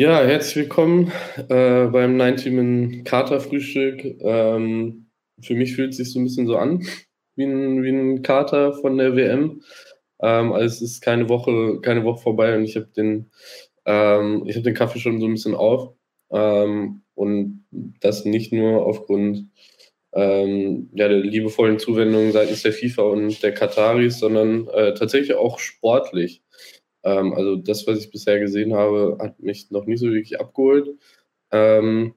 Ja, herzlich willkommen äh, beim 90 Kater Frühstück. Ähm, für mich fühlt es sich so ein bisschen so an wie ein, wie ein Kater von der WM. Ähm, also es ist keine Woche, keine Woche vorbei und ich habe den, ähm, ich den Kaffee schon so ein bisschen auf. Ähm, und das nicht nur aufgrund ähm, ja, der liebevollen Zuwendung seitens der FIFA und der Kataris, sondern äh, tatsächlich auch sportlich. Ähm, also das, was ich bisher gesehen habe, hat mich noch nicht so wirklich abgeholt. Ähm,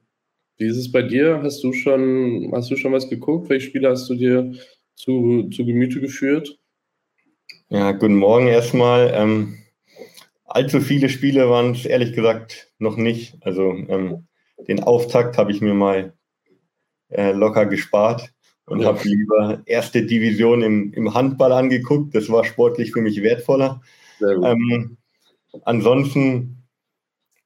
wie ist es bei dir? Hast du schon, hast du schon was geguckt? Welche Spiele hast du dir zu, zu Gemüte geführt? Ja, guten Morgen erstmal. Ähm, allzu viele Spiele waren es ehrlich gesagt noch nicht. Also ähm, den Auftakt habe ich mir mal äh, locker gespart und ja. habe lieber erste Division im, im Handball angeguckt. Das war sportlich für mich wertvoller. Ähm, ansonsten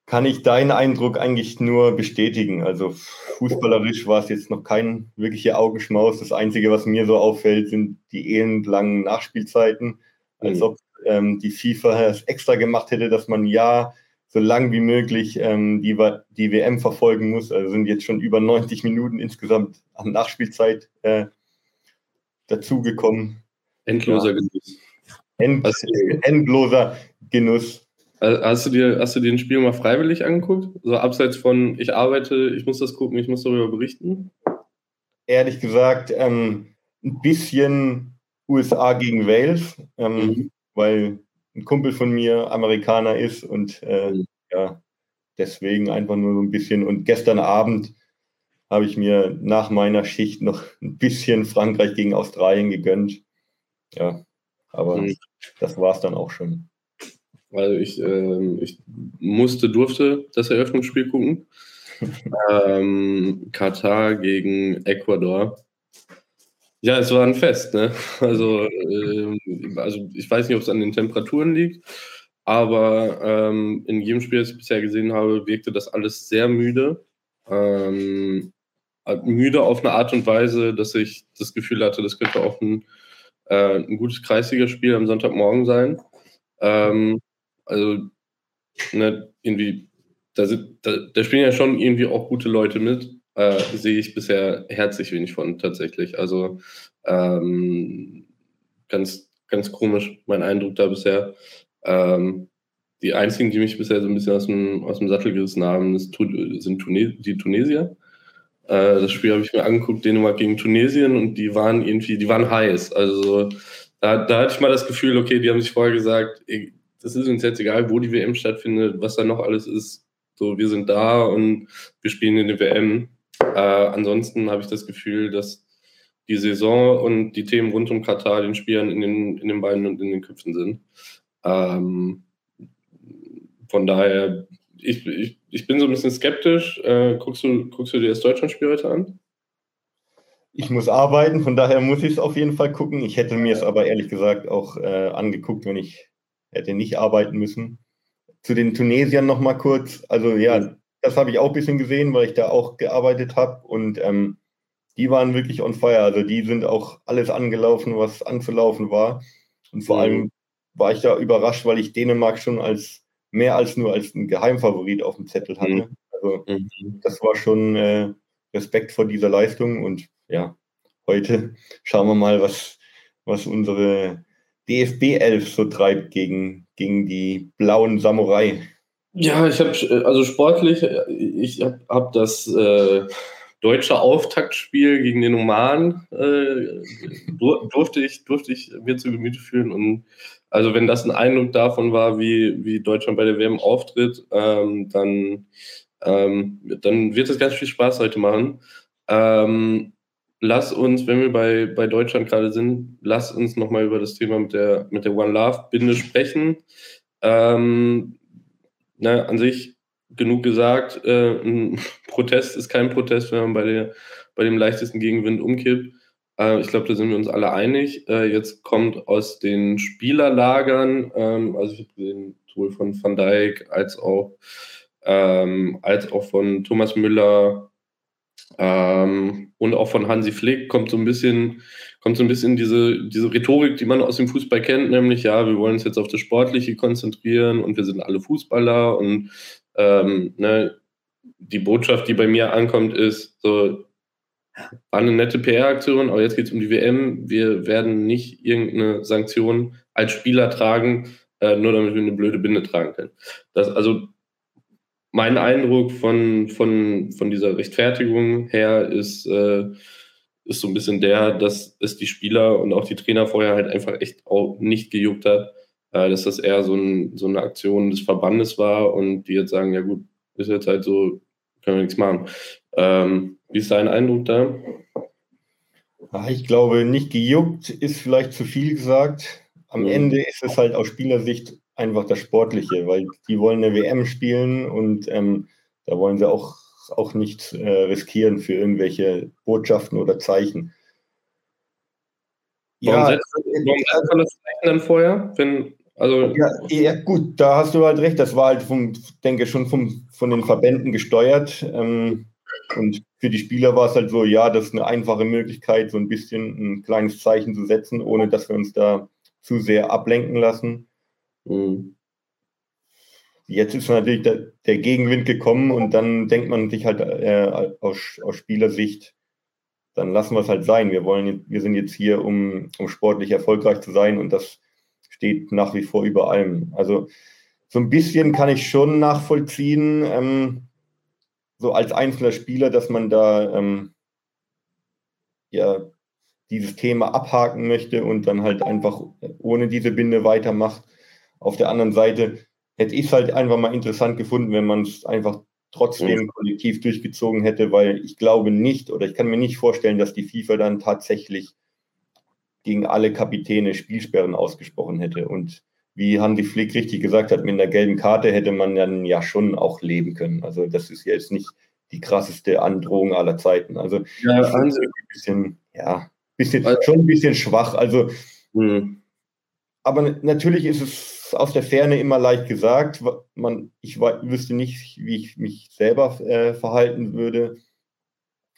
kann ich deinen Eindruck eigentlich nur bestätigen. Also fußballerisch war es jetzt noch kein wirklicher Augenschmaus. Das Einzige, was mir so auffällt, sind die elendlangen Nachspielzeiten. Als mhm. ob ähm, die FIFA es extra gemacht hätte, dass man ja so lang wie möglich ähm, die, die WM verfolgen muss. Also sind jetzt schon über 90 Minuten insgesamt an Nachspielzeit äh, dazugekommen. Endloser ja. Genuss. End, endloser Genuss. Hast du, dir, hast du dir ein Spiel mal freiwillig angeguckt? So abseits von, ich arbeite, ich muss das gucken, ich muss darüber berichten? Ehrlich gesagt, ähm, ein bisschen USA gegen Wales, ähm, mhm. weil ein Kumpel von mir Amerikaner ist und äh, mhm. ja, deswegen einfach nur so ein bisschen. Und gestern Abend habe ich mir nach meiner Schicht noch ein bisschen Frankreich gegen Australien gegönnt. Ja, aber mhm. das war es dann auch schon. Also ich, äh, ich musste, durfte das Eröffnungsspiel gucken. ähm, Katar gegen Ecuador. Ja, es war ein Fest, ne? Also, äh, also ich weiß nicht, ob es an den Temperaturen liegt, aber ähm, in jedem Spiel, das ich bisher gesehen habe, wirkte das alles sehr müde. Ähm, müde auf eine Art und Weise, dass ich das Gefühl hatte, das könnte auch ein, äh, ein gutes Kreisligaspiel am Sonntagmorgen sein. Ähm, also, ne, irgendwie, da, sind, da, da spielen ja schon irgendwie auch gute Leute mit. Äh, sehe ich bisher herzlich wenig von tatsächlich. Also ähm, ganz, ganz komisch, mein Eindruck da bisher. Ähm, die einzigen, die mich bisher so ein bisschen aus dem, aus dem Sattel gerissen haben, sind Tunes die Tunesier. Äh, das Spiel habe ich mir angeguckt, Dänemark gegen Tunesien, und die waren irgendwie, die waren heiß. Also da, da hatte ich mal das Gefühl, okay, die haben sich vorher gesagt, das ist uns jetzt egal, wo die WM stattfindet, was da noch alles ist. So, wir sind da und wir spielen in der WM. Äh, ansonsten habe ich das Gefühl, dass die Saison und die Themen rund um Katar den Spielern in den, in den Beinen und in den Köpfen sind. Ähm, von daher, ich, ich, ich bin so ein bisschen skeptisch. Äh, guckst, du, guckst du dir das Deutschlandspiel heute an? Ich muss arbeiten, von daher muss ich es auf jeden Fall gucken. Ich hätte mir es aber ehrlich gesagt auch äh, angeguckt, wenn ich hätte nicht arbeiten müssen. Zu den Tunesiern noch mal kurz. Also ja, das habe ich auch ein bisschen gesehen, weil ich da auch gearbeitet habe und ähm, die waren wirklich on fire. Also die sind auch alles angelaufen, was anzulaufen war. Und vor mhm. allem war ich da überrascht, weil ich Dänemark schon als mehr als nur als ein Geheimfavorit auf dem Zettel hatte. Mhm. Also mhm. das war schon äh, Respekt vor dieser Leistung und ja, heute schauen wir mal, was, was unsere DFB 11 so treibt gegen, gegen die blauen Samurai. Ja, ich habe, also sportlich, ich habe hab das äh, deutsche Auftaktspiel gegen den Oman, äh, durfte, ich, durfte ich mir zu Gemüte führen. Und also, wenn das ein Eindruck davon war, wie, wie Deutschland bei der WM auftritt, ähm, dann, ähm, dann wird es ganz viel Spaß heute machen. Ähm, lass uns, wenn wir bei, bei Deutschland gerade sind, lass uns nochmal über das Thema mit der, mit der One Love-Binde sprechen. Ähm, ne, an sich genug gesagt, äh, ein Protest ist kein Protest, wenn man bei, der, bei dem leichtesten Gegenwind umkippt. Äh, ich glaube, da sind wir uns alle einig. Äh, jetzt kommt aus den Spielerlagern, ähm, also ich habe gesehen, sowohl von Van Dijk als auch, ähm, als auch von Thomas Müller, ähm, und auch von Hansi Flick kommt so ein bisschen, kommt so ein bisschen diese, diese Rhetorik, die man aus dem Fußball kennt, nämlich ja, wir wollen uns jetzt auf das Sportliche konzentrieren und wir sind alle Fußballer und Ähm, ne, die Botschaft, die bei mir ankommt, ist so, war eine nette PR-Aktion, aber jetzt geht es um die WM. Wir werden nicht irgendeine Sanktion als Spieler tragen, äh, nur damit wir eine blöde Binde tragen können. Das, also mein Eindruck von, von, von dieser Rechtfertigung her ist, äh, ist so ein bisschen der, dass es die Spieler und auch die Trainer vorher halt einfach echt auch nicht gejuckt hat, äh, dass das eher so, ein, so eine Aktion des Verbandes war und die jetzt sagen, ja gut, ist jetzt halt so, können wir nichts machen. Ähm, wie ist dein Eindruck da? Ich glaube, nicht gejuckt ist vielleicht zu viel gesagt. Am mhm. Ende ist es halt aus Spielersicht einfach das Sportliche, weil die wollen eine WM spielen und ähm, da wollen sie auch, auch nichts äh, riskieren für irgendwelche Botschaften oder Zeichen. Warum ja, setzt man das Zeichen dann vorher, wenn also ja, ja, gut, da hast du halt recht. Das war halt, vom, denke schon vom, von den Verbänden gesteuert. Ähm, und für die Spieler war es halt so, ja, das ist eine einfache Möglichkeit, so ein bisschen ein kleines Zeichen zu setzen, ohne dass wir uns da zu sehr ablenken lassen. Mhm. Jetzt ist natürlich der, der, Gegenwind gekommen und dann denkt man sich halt äh, aus, aus Spielersicht, dann lassen wir es halt sein. Wir wollen, wir sind jetzt hier, um, um sportlich erfolgreich zu sein und das steht nach wie vor über allem. Also so ein bisschen kann ich schon nachvollziehen, ähm, so als einzelner Spieler, dass man da ähm, ja dieses Thema abhaken möchte und dann halt einfach ohne diese Binde weitermacht. Auf der anderen Seite hätte ich es halt einfach mal interessant gefunden, wenn man es einfach trotzdem mhm. kollektiv durchgezogen hätte, weil ich glaube nicht oder ich kann mir nicht vorstellen, dass die FIFA dann tatsächlich gegen alle Kapitäne Spielsperren ausgesprochen hätte. Und wie Hansi Flick richtig gesagt hat, mit einer gelben Karte hätte man dann ja schon auch leben können. Also das ist jetzt nicht die krasseste Androhung aller Zeiten. Also ja, Hansi, ein bisschen, ja, bisschen, also, schon ein bisschen schwach. Also, mh. aber natürlich ist es aus der Ferne immer leicht gesagt. Man, ich wüsste nicht, wie ich mich selber äh, verhalten würde.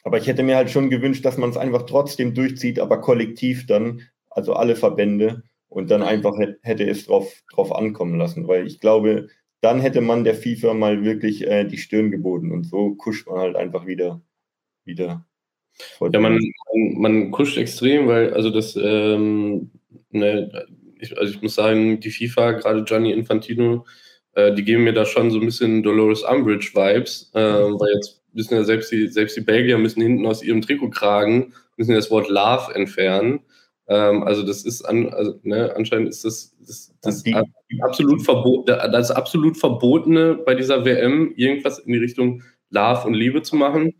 Aber ich hätte mir halt schon gewünscht, dass man es einfach trotzdem durchzieht, aber kollektiv dann, also alle Verbände, und dann einfach hätte es drauf, drauf ankommen lassen. Weil ich glaube, dann hätte man der FIFA mal wirklich äh, die Stirn geboten und so kuscht man halt einfach wieder. wieder ja, man, man, kuscht extrem, weil, also das, ähm, ne, ich, also ich muss sagen, die FIFA, gerade Gianni Infantino, äh, die geben mir da schon so ein bisschen Dolores Umbridge-Vibes, äh, weil jetzt müssen ja selbst die, selbst die Belgier müssen hinten aus ihrem Trikotkragen, müssen das Wort Love entfernen. Ähm, also das ist an, also, ne, anscheinend ist das, das, das, die, absolut verbot, das absolut Verbotene bei dieser WM, irgendwas in die Richtung Love und Liebe zu machen.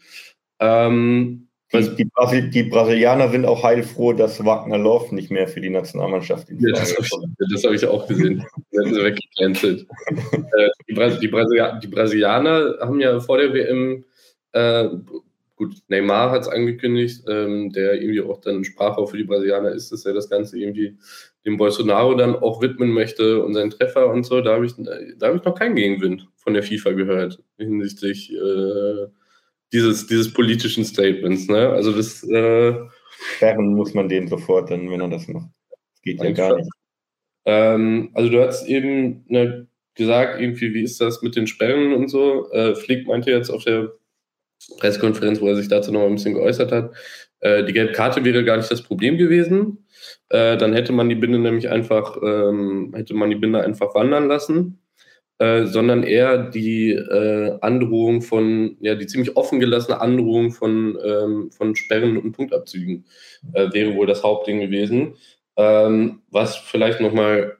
Ähm, die, die, Brasil die, Brasilianer sind auch heilfroh, dass Wagner Love nicht mehr für die Nationalmannschaft ist. Ja, das habe ich, hab ich, auch gesehen. weggecancelt. äh, die, Brasil die, Brasilianer haben ja vor der WM äh, gut, Neymar hat es angekündigt, ähm, der irgendwie auch dann Sprachrohr für die Brasilianer ist, dass er das Ganze irgendwie dem Bolsonaro dann auch widmen möchte und seinen Treffer und so. Da habe ich, hab ich noch keinen Gegenwind von der FIFA gehört hinsichtlich äh, dieses, dieses politischen Statements. Ne? Also das. Äh, Sperren muss man den sofort dann, wenn er das macht. Das geht ja gar nicht. Ähm, also du hast eben ne, gesagt, irgendwie, wie ist das mit den Sperren und so. Äh, Flick meinte jetzt auf der Pressekonferenz, wo er sich dazu noch ein bisschen geäußert hat. Äh, die gelbe Karte wäre gar nicht das Problem gewesen. Äh, dann hätte man die Binde nämlich einfach, ähm, hätte man die Binde einfach wandern lassen. Äh, sondern eher die äh, Androhung von, ja, die ziemlich offen gelassene Androhung von, ähm, von Sperren und Punktabzügen äh, wäre wohl das Hauptding gewesen. Ähm, was vielleicht nochmal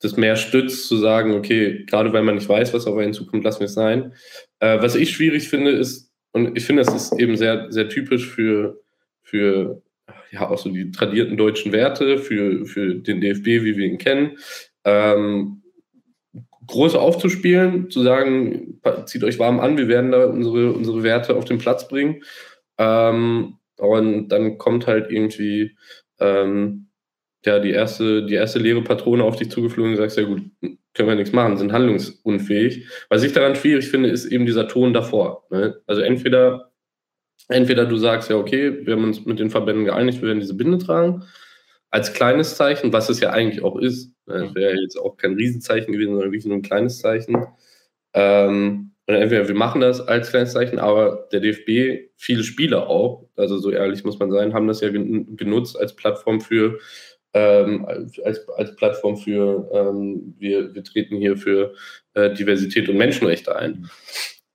das mehr stützt, zu sagen, okay, gerade weil man nicht weiß, was auf einen zukommt, lassen wir es sein. Äh, was ich schwierig finde, ist, und ich finde, das ist eben sehr, sehr typisch für, für ja, auch so die tradierten deutschen Werte, für, für den DFB, wie wir ihn kennen. Ähm, groß aufzuspielen, zu sagen, zieht euch warm an, wir werden da unsere, unsere Werte auf den Platz bringen. Ähm, und dann kommt halt irgendwie ähm, ja, die erste, die erste leere Patrone auf dich zugeflogen und sagst, ja gut, können wir nichts machen, sind handlungsunfähig. Was ich daran schwierig finde, ist eben dieser Ton davor. Ne? Also entweder, entweder du sagst, ja, okay, wir haben uns mit den Verbänden geeinigt, wir werden diese Binde tragen, als kleines Zeichen, was es ja eigentlich auch ist. Ne? Das wäre jetzt auch kein Riesenzeichen gewesen, sondern wirklich nur ein kleines Zeichen. Ähm, Und entweder wir machen das als Fanzeichen, aber der DFB, viele Spieler auch, also so ehrlich muss man sein, haben das ja genutzt als Plattform für ähm, als, als Plattform für ähm, wir, wir treten hier für äh, Diversität und Menschenrechte ein.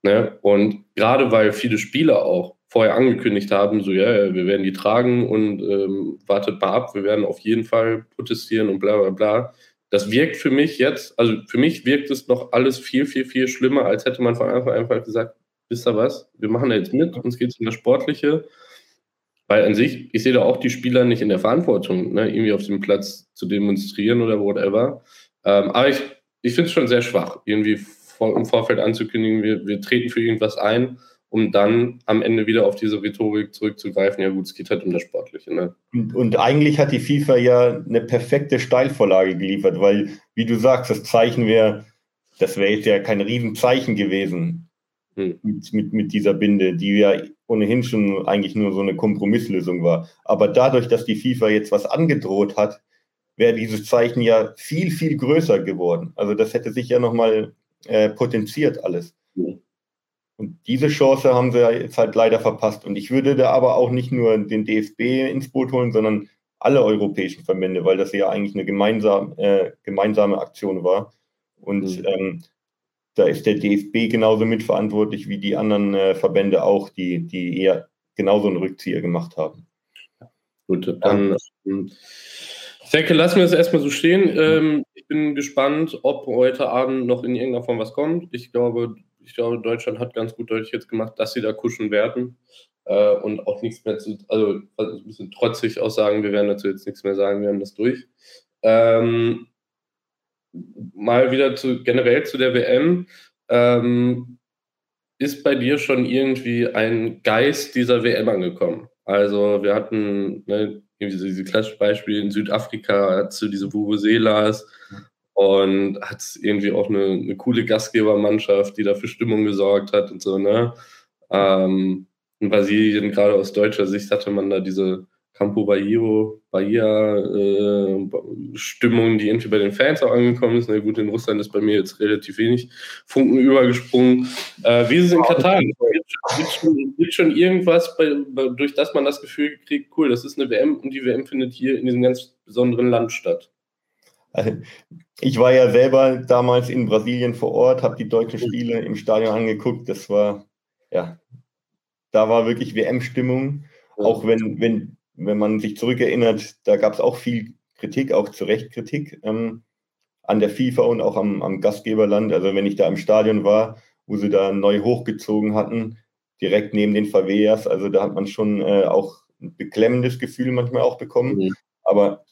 Ne? Und gerade weil viele Spieler auch vorher angekündigt haben, so ja, wir werden die tragen und ähm, wartet mal ab, wir werden auf jeden Fall protestieren und bla bla bla. Das wirkt für mich jetzt, also für mich wirkt es noch alles viel, viel, viel schlimmer, als hätte man von Anfang an einfach gesagt, wisst ihr was, wir machen da jetzt mit, uns geht es um das Sportliche. Weil an sich, ich sehe da auch die Spieler nicht in der Verantwortung, ne, irgendwie auf dem Platz zu demonstrieren oder whatever. Ähm, aber ich, ich finde es schon sehr schwach, irgendwie vor, im Vorfeld anzukündigen, wir, wir treten für irgendwas ein um dann am Ende wieder auf diese Rhetorik zurückzugreifen. Ja gut, es geht halt um das Sportliche. Ne? Und, und, eigentlich hat die FIFA ja eine perfekte Steilvorlage geliefert, weil, wie du sagst, das Zeichen wäre, das wäre jetzt ja kein Riesenzeichen gewesen hm. mit, mit, mit dieser Binde, die ja ohnehin schon eigentlich nur so eine Kompromisslösung war. Aber dadurch, dass die FIFA jetzt was angedroht hat, wäre dieses Zeichen ja viel, viel größer geworden. Also das hätte sich ja nochmal äh, potenziert alles. Und diese Chance haben sie jetzt halt leider verpasst. Und ich würde da aber auch nicht nur den DFB ins Boot holen, sondern alle europäischen Verbände, weil das ja eigentlich eine gemeinsam, äh, gemeinsame Aktion war. Und mhm. ähm, da ist der DFB genauso mitverantwortlich wie die anderen äh, Verbände auch, die, die eher genauso einen Rückzieher gemacht haben. Gut, dann ähm, ich denke, lassen wir es erstmal so stehen. Ähm, ich bin gespannt, ob heute Abend noch in irgendeiner Form was kommt. Ich glaube, ich glaube, Deutschland hat ganz gut deutlich jetzt gemacht, dass sie da kuschen werden äh, und auch nichts mehr zu, also, also ein bisschen trotzig auch sagen, wir werden dazu jetzt nichts mehr sagen, wir haben das durch. Ähm, mal wieder zu generell zu der WM. Ähm, ist bei dir schon irgendwie ein Geist dieser WM angekommen? Also wir hatten ne, diese klassischen Beispiele in Südafrika zu diese Vuvuzelas, und hat irgendwie auch eine, eine, coole Gastgebermannschaft, die da für Stimmung gesorgt hat und so, ne? Ähm, in Brasilien, gerade aus deutscher Sicht, hatte man da diese Campo Bahia, Bahia äh, Stimmung, die irgendwie bei den Fans auch angekommen ist. Na gut, in Russland ist bei mir jetzt relativ wenig Funken übergesprungen. Äh, wie ist es in Katar? Gibt schon, schon irgendwas, bei, bei, durch das man das Gefühl kriegt, cool, das ist eine WM und die WM findet hier in diesem ganz besonderen Land statt? Ich war ja selber damals in Brasilien vor Ort, habe die deutschen Spiele im Stadion angeguckt. Das war, ja, da war wirklich WM-Stimmung. Auch wenn, wenn, wenn man sich zurückerinnert, da gab es auch viel Kritik, auch zu Recht Kritik ähm, an der FIFA und auch am, am Gastgeberland. Also wenn ich da im Stadion war, wo sie da neu hochgezogen hatten, direkt neben den Favelas, also da hat man schon äh, auch ein beklemmendes Gefühl manchmal auch bekommen. Mhm. Aber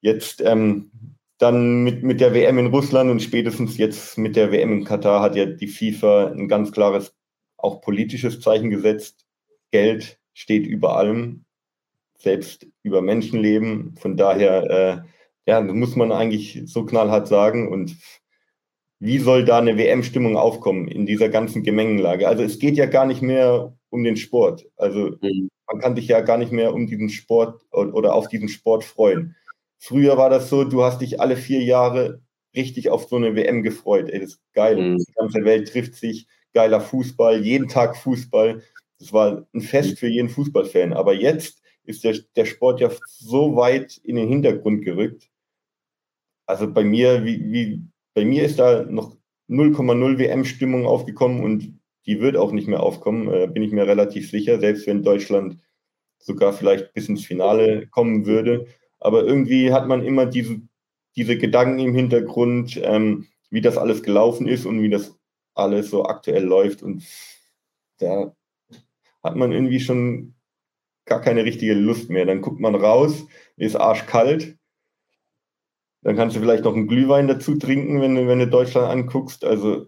jetzt ähm, dann mit, mit der WM in Russland und spätestens jetzt mit der WM in Katar hat ja die FIFA ein ganz klares, auch politisches Zeichen gesetzt. Geld steht über allem, selbst über Menschenleben. Von daher, äh, ja, muss man eigentlich so knallhart sagen. Und wie soll da eine WM-Stimmung aufkommen in dieser ganzen Gemengenlage? Also es geht ja gar nicht mehr um den Sport. Also mhm. man kann sich ja gar nicht mehr um diesen Sport oder auf diesen Sport freuen. Früher war das so, du hast dich alle vier Jahre richtig auf so eine WM gefreut. Ey, das ist geil. Mhm. Die ganze Welt trifft sich, geiler Fußball, jeden Tag Fußball. Das war ein Fest mhm. für jeden Fußballfan. Aber jetzt ist der, der Sport ja so weit in den Hintergrund gerückt. Also bei mir, wie, wie, bei mir ist da noch 0,0 WM-Stimmung aufgekommen und die wird auch nicht mehr aufkommen, äh, bin ich mir relativ sicher, selbst wenn Deutschland sogar vielleicht bis ins Finale kommen würde. Aber irgendwie hat man immer diese, diese Gedanken im Hintergrund, ähm, wie das alles gelaufen ist und wie das alles so aktuell läuft. Und da hat man irgendwie schon gar keine richtige Lust mehr. Dann guckt man raus, ist arschkalt. Dann kannst du vielleicht noch einen Glühwein dazu trinken, wenn du, wenn du Deutschland anguckst. Also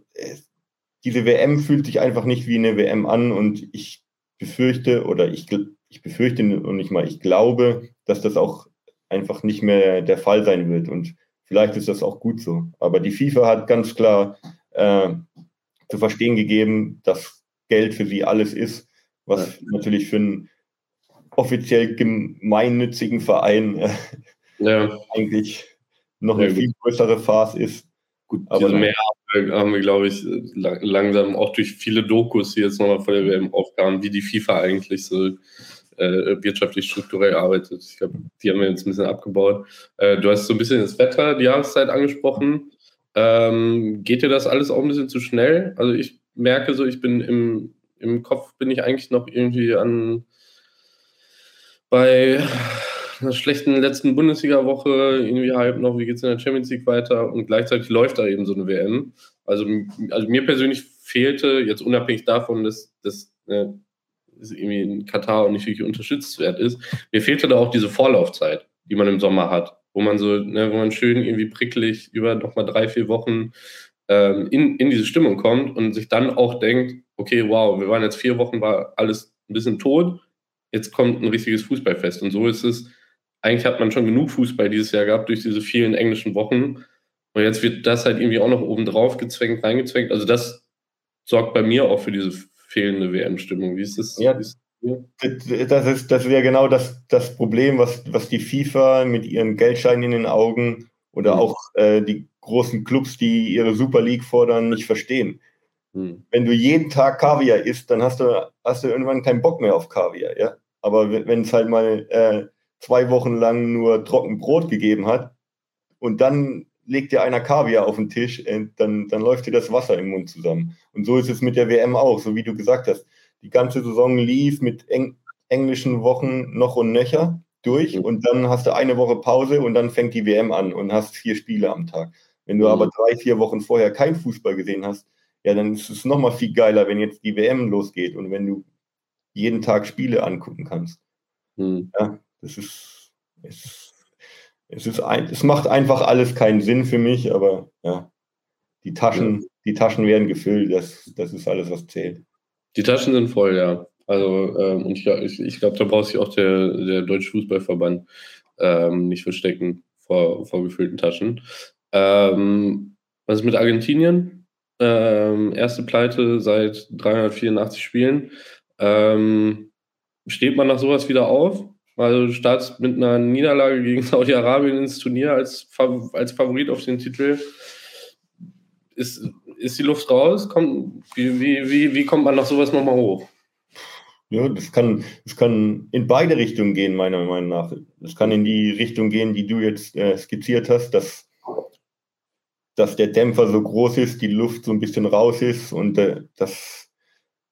diese WM fühlt sich einfach nicht wie eine WM an und ich befürchte oder ich, ich befürchte und nicht mal, ich glaube, dass das auch einfach nicht mehr der Fall sein wird. Und vielleicht ist das auch gut so. Aber die FIFA hat ganz klar äh, zu verstehen gegeben, dass Geld für sie alles ist, was ja. natürlich für einen offiziell gemeinnützigen Verein äh, ja. eigentlich noch ja, eine viel größere Farce ist. Gut, aber mehr haben wir, glaube ich, langsam auch durch viele Dokus, die jetzt nochmal vor der WM aufkamen, wie die FIFA eigentlich so äh, wirtschaftlich strukturell arbeitet. Ich glaube, die haben wir jetzt ein bisschen abgebaut. Äh, du hast so ein bisschen das Wetter, die Jahreszeit angesprochen. Ähm, geht dir das alles auch ein bisschen zu schnell? Also ich merke so, ich bin im, im Kopf bin ich eigentlich noch irgendwie an bei einer schlechten letzten Bundesliga-Woche irgendwie halb noch, wie geht es in der Champions League weiter und gleichzeitig läuft da eben so eine WM. Also, also mir persönlich fehlte, jetzt unabhängig davon, dass das äh, irgendwie in Katar auch nicht wirklich unterstützenswert ist, mir fehlte da auch diese Vorlaufzeit, die man im Sommer hat, wo man so, ne, wo man schön irgendwie prickelig über nochmal drei, vier Wochen ähm, in, in diese Stimmung kommt und sich dann auch denkt, okay, wow, wir waren jetzt vier Wochen, war alles ein bisschen tot, jetzt kommt ein richtiges Fußballfest. Und so ist es eigentlich hat man schon genug Fußball dieses Jahr gehabt durch diese vielen englischen Wochen. Und jetzt wird das halt irgendwie auch noch oben drauf gezwängt, reingezwängt. Also das sorgt bei mir auch für diese fehlende WM-Stimmung. Wie ist das? Ja, das ist, das wäre genau das, das Problem, was, was die FIFA mit ihren Geldscheinen in den Augen oder mhm. auch äh, die großen Clubs, die ihre Super League fordern, nicht verstehen. Mhm. Wenn du jeden Tag Kaviar isst, dann hast du, hast du irgendwann keinen Bock mehr auf Kaviar. Ja? Aber wenn es halt mal äh, zwei Wochen lang nur trocken Brot gegeben hat und dann legt dir einer Kaviar auf den Tisch, äh, dann, dann läuft dir das Wasser im Mund zusammen. Und so ist es mit der WM auch, so wie du gesagt hast. Die ganze Saison lief mit eng, englischen Wochen noch und nöcher durch mhm. und dann hast du eine Woche Pause und dann fängt die WM an und hast vier Spiele am Tag. Wenn du mhm. aber drei, vier Wochen vorher kein Fußball gesehen hast, ja, dann ist es nochmal viel geiler, wenn jetzt die WM losgeht und wenn du jeden Tag Spiele angucken kannst. Mhm. Ja, das ist, es, es ist ein, es macht einfach alles keinen Sinn für mich, aber ja, die Taschen, ja. die Taschen werden gefüllt, das, das ist alles, was zählt. Die Taschen sind voll, ja. Also, ähm, und ich, ich, ich glaube, da braucht sich auch der, der Deutsche Fußballverband ähm, nicht verstecken vor, vor gefüllten Taschen. Ähm, was ist mit Argentinien? Ähm, erste Pleite seit 384 Spielen. Ähm, steht man nach sowas wieder auf? Also du startest mit einer Niederlage gegen Saudi-Arabien ins Turnier als, als Favorit auf den Titel. Ist, ist die Luft raus? Kommt, wie, wie, wie, wie kommt man nach sowas nochmal hoch? Ja, das kann, das kann in beide Richtungen gehen, meiner Meinung nach. Das kann in die Richtung gehen, die du jetzt äh, skizziert hast, dass, dass der Dämpfer so groß ist, die Luft so ein bisschen raus ist und äh, dass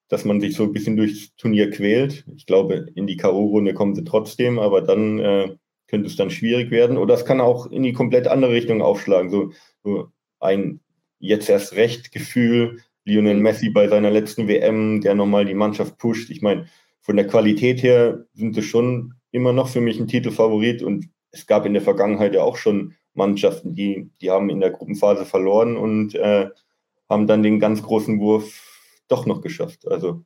dass man sich so ein bisschen durchs Turnier quält. Ich glaube, in die K.O.-Runde kommen sie trotzdem, aber dann äh, könnte es dann schwierig werden. Oder es kann auch in die komplett andere Richtung aufschlagen. So, so ein jetzt erst recht Gefühl, Lionel Messi bei seiner letzten WM, der nochmal die Mannschaft pusht. Ich meine, von der Qualität her sind sie schon immer noch für mich ein Titelfavorit und es gab in der Vergangenheit ja auch schon Mannschaften, die, die haben in der Gruppenphase verloren und äh, haben dann den ganz großen Wurf doch noch geschafft. Also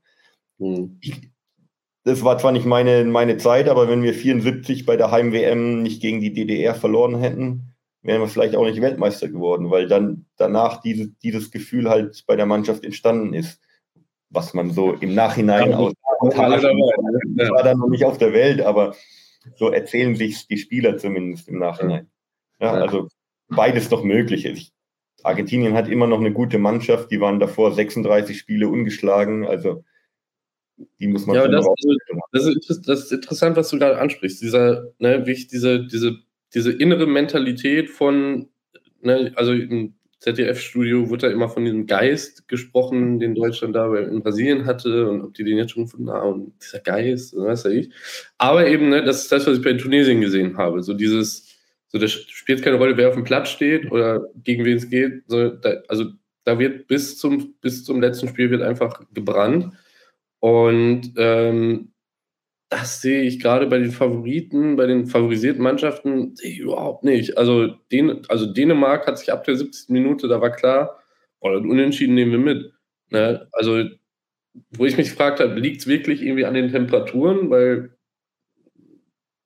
mhm. ich, das war zwar nicht meine, meine Zeit, aber wenn wir 74 bei der Heim-WM nicht gegen die DDR verloren hätten, wären wir vielleicht auch nicht Weltmeister geworden, weil dann danach diese, dieses Gefühl halt bei der Mannschaft entstanden ist, was man so im Nachhinein aus war dann noch nicht auf der Welt, aber so erzählen sich die Spieler zumindest im Nachhinein. Ja, also beides doch möglich. Ich Argentinien hat immer noch eine gute Mannschaft, die waren davor 36 Spiele ungeschlagen, also die muss man ja, das, das, ist, das ist interessant, was du gerade ansprichst. Dieser, ne, wie ich diese, diese, diese innere Mentalität von, ne, also im ZDF-Studio wurde da immer von diesem Geist gesprochen, den Deutschland da in Brasilien hatte und ob die den jetzt schon gefunden haben und dieser Geist, weiß ja ich. Aber eben, ne, das ist das, was ich bei Tunesien gesehen habe. So dieses, so, das spielt keine Rolle, wer auf dem Platz steht oder gegen wen es geht. So, da, also da wird bis zum, bis zum letzten Spiel wird einfach gebrannt. Und ähm, das sehe ich gerade bei den Favoriten, bei den favorisierten Mannschaften, sehe ich überhaupt nicht. Also, den, also Dänemark hat sich ab der 70. Minute, da war klar, oh, Unentschieden nehmen wir mit. Ne? Also, wo ich mich gefragt habe, liegt es wirklich irgendwie an den Temperaturen? Weil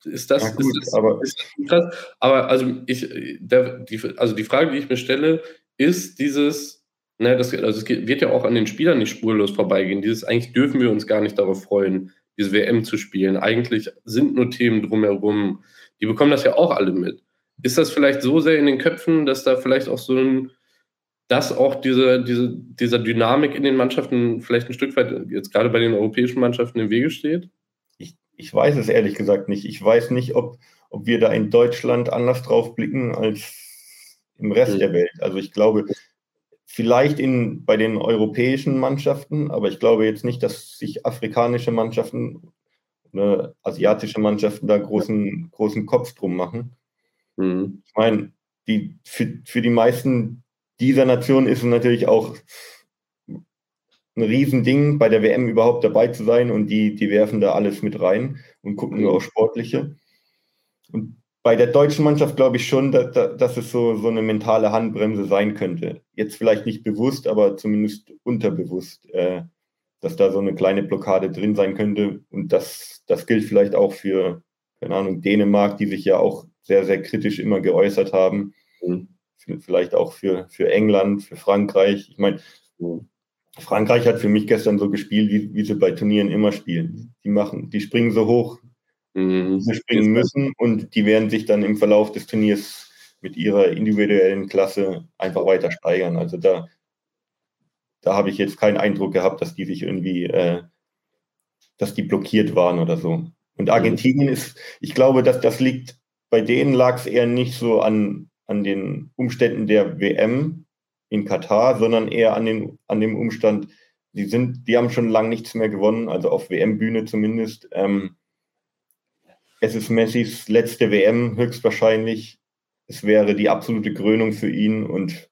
ist das, gut, ist das, aber, ist das krass? Aber also ich, der, die, also die Frage, die ich mir stelle, ist dieses, ne, das, also es wird ja auch an den Spielern nicht spurlos vorbeigehen. Dieses, eigentlich dürfen wir uns gar nicht darauf freuen, diese WM zu spielen. Eigentlich sind nur Themen drumherum. Die bekommen das ja auch alle mit. Ist das vielleicht so sehr in den Köpfen, dass da vielleicht auch so ein, dass auch diese, diese, dieser Dynamik in den Mannschaften vielleicht ein Stück weit jetzt gerade bei den europäischen Mannschaften im Wege steht? Ich, weiß es ehrlich gesagt nicht. Ich weiß nicht, ob, ob wir da in Deutschland anders drauf blicken als im Rest mhm. der Welt. Also ich glaube, vielleicht in, bei den europäischen Mannschaften, aber ich glaube jetzt nicht, dass sich afrikanische Mannschaften, ne, asiatische Mannschaften da großen, großen Kopf drum machen. Mhm. Ich meine, die, für, für die meisten dieser Nation ist es natürlich auch ein Riesending, bei der WM überhaupt dabei zu sein und die, die werfen da alles mit rein und gucken nur auf Sportliche. Und bei der deutschen Mannschaft glaube ich schon, dass, dass es so, so eine mentale Handbremse sein könnte. Jetzt vielleicht nicht bewusst, aber zumindest unterbewusst, äh, dass da so eine kleine Blockade drin sein könnte. Und das, das gilt vielleicht auch für, keine Ahnung, Dänemark, die sich ja auch sehr, sehr kritisch immer geäußert haben. Mhm vielleicht auch für, für England, für Frankreich. Ich meine, Frankreich hat für mich gestern so gespielt, wie, wie sie bei Turnieren immer spielen. Die machen, die springen so hoch, mhm. sie springen müssen und die werden sich dann im Verlauf des Turniers mit ihrer individuellen Klasse einfach weiter steigern. Also da, da habe ich jetzt keinen Eindruck gehabt, dass die sich irgendwie, äh, dass die blockiert waren oder so. Und Argentinien ist, ich glaube, dass das liegt, bei denen lag es eher nicht so an, an den Umständen der WM in Katar, sondern eher an, den, an dem Umstand, die, sind, die haben schon lange nichts mehr gewonnen, also auf WM-Bühne zumindest. Ähm, es ist Messis letzte WM höchstwahrscheinlich. Es wäre die absolute Krönung für ihn und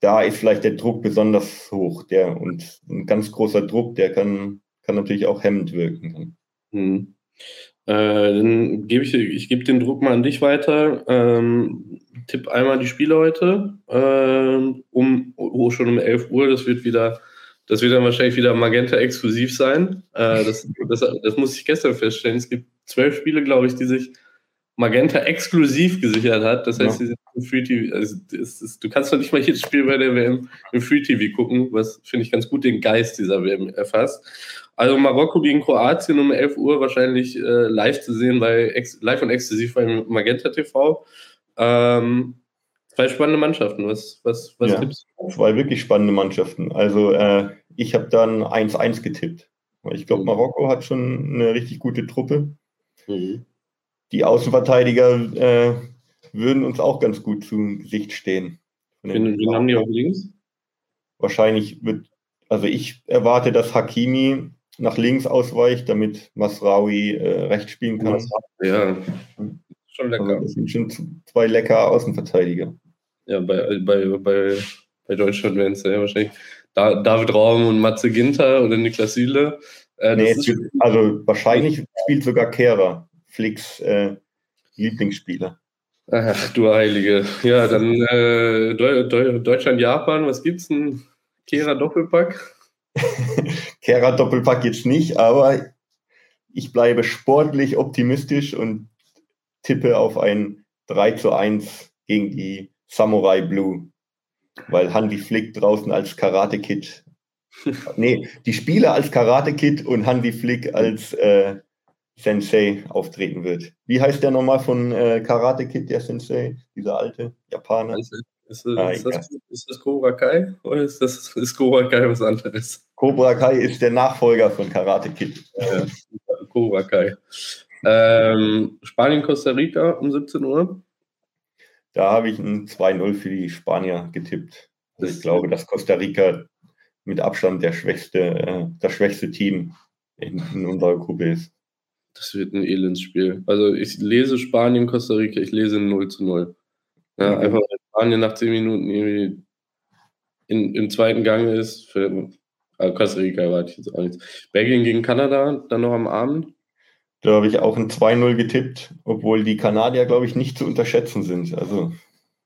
da ist vielleicht der Druck besonders hoch. Der, und ein ganz großer Druck, der kann, kann natürlich auch hemmend wirken. Hm. Äh, dann gebe ich, ich gebe den Druck mal an dich weiter. Ähm, tipp einmal die Spiele heute ähm, um oh, schon um 11 Uhr. Das wird wieder, das wird dann wahrscheinlich wieder Magenta exklusiv sein. Äh, das, das, das muss ich gestern feststellen. Es gibt zwölf Spiele, glaube ich, die sich Magenta exklusiv gesichert hat. Das heißt, ja. sind im Free TV. Also ist, du kannst doch nicht mal jedes Spiel bei der WM im Free TV gucken, was finde ich ganz gut den Geist dieser WM erfasst. Also Marokko gegen Kroatien um 11 Uhr wahrscheinlich äh, live zu sehen bei live und exklusiv bei Magenta TV. Ähm, zwei spannende Mannschaften. Was, was, was ja, tippst du? Zwei wirklich spannende Mannschaften. Also äh, ich habe dann 1-1 getippt. Ich glaube, mhm. Marokko hat schon eine richtig gute Truppe. Mhm. Die Außenverteidiger äh, würden uns auch ganz gut zu Gesicht stehen. Wen, wen haben die auf links? Wahrscheinlich wird, also ich erwarte, dass Hakimi nach links ausweicht, damit Masraoui äh, rechts spielen kann. Ja, schon lecker. Also das sind schon zwei lecker Außenverteidiger. Ja, bei, bei, bei, bei Deutschland wären es ja wahrscheinlich David Raum und Matze Ginter oder Niklas Süle. Äh, nee, also wahrscheinlich spielt sogar Kehrer, Flicks äh, Lieblingsspieler. Ach, du Heilige. Ja, dann äh, Deutschland-Japan, was gibt's denn? Kehrer Doppelpack? Kehrer Doppelpack jetzt nicht, aber ich bleibe sportlich optimistisch und tippe auf ein 3 zu 1 gegen die Samurai Blue, weil Handy Flick draußen als Karate Kid. nee, die Spieler als Karate Kid und Handy Flick als äh, Sensei auftreten wird. Wie heißt der nochmal von äh, Karate Kid, der Sensei? Dieser alte Japaner? Ist, ist, ah, ist, das, ist das Cobra Kai oder ist das ist Cobra Kai was anderes? Cobra Kai ist der Nachfolger von Karate Kid. Ja, Cobra Kai. Ähm, Spanien, Costa Rica um 17 Uhr. Da habe ich ein 2-0 für die Spanier getippt. Also ich glaube, dass Costa Rica mit Abstand der schwächste, äh, das schwächste Team in, in unserer Gruppe ist. Das wird ein Elendsspiel. Also ich lese Spanien, Costa Rica, ich lese 0 zu 0. Ja, mhm. Einfach weil Spanien nach 10 Minuten irgendwie in, im zweiten Gang ist. Für, also Costa Rica erwarte ich jetzt auch nichts. Belgien gegen Kanada, dann noch am Abend. Da habe ich auch ein 2-0 getippt, obwohl die Kanadier, glaube ich, nicht zu unterschätzen sind. Also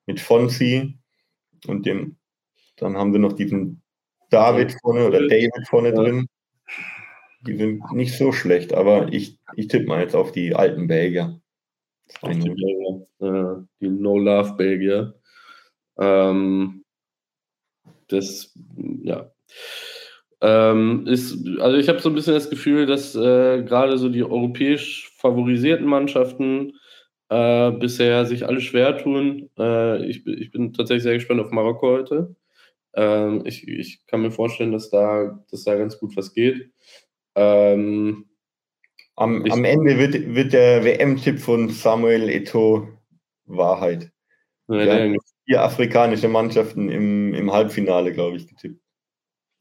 mit Fonsi und dem, dann haben wir noch diesen David vorne oder David vorne drin. Die sind nicht so schlecht, aber ich, ich tippe mal jetzt auf die alten Belgier. Auf die äh, die No-Love-Belgier. Ähm, das, ja. Ähm, ist, also ich habe so ein bisschen das Gefühl, dass äh, gerade so die europäisch favorisierten Mannschaften äh, bisher sich alle schwer tun. Äh, ich, ich bin tatsächlich sehr gespannt auf Marokko heute. Ähm, ich, ich kann mir vorstellen, dass da, dass da ganz gut was geht. Ähm, am, ich, am Ende wird, wird der WM-Tipp von Samuel Eto Wahrheit. Ja, vier afrikanische Mannschaften im, im Halbfinale, glaube ich, getippt.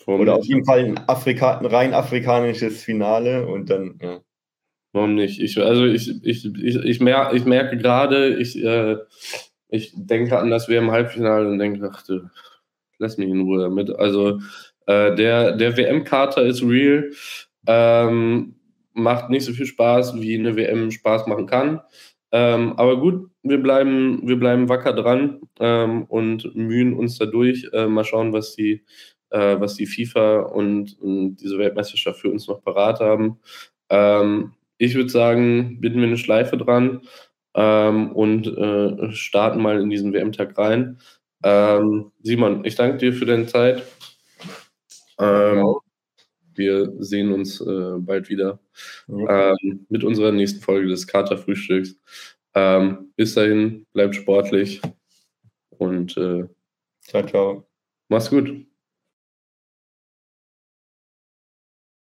Oder auf jeden Fall ein, Afrika, ein rein afrikanisches Finale und dann, ja. Warum nicht? Ich, also ich, ich, ich, ich, mer ich merke gerade, ich, äh, ich denke an das WM Halbfinale und denke, ach du, lass mich in Ruhe damit. Also äh, der, der WM-Kater ist real. Ähm, macht nicht so viel Spaß, wie eine WM Spaß machen kann. Ähm, aber gut, wir bleiben, wir bleiben wacker dran ähm, und mühen uns dadurch. Äh, mal schauen, was die, äh, was die FIFA und, und, diese Weltmeisterschaft für uns noch parat haben. Ähm, ich würde sagen, binden wir eine Schleife dran ähm, und äh, starten mal in diesen WM-Tag rein. Ähm, Simon, ich danke dir für deine Zeit. Ähm, wir sehen uns äh, bald wieder ähm, mit unserer nächsten Folge des Katerfrühstücks. Ähm, bis dahin, bleibt sportlich und äh, ciao, ciao. Mach's gut.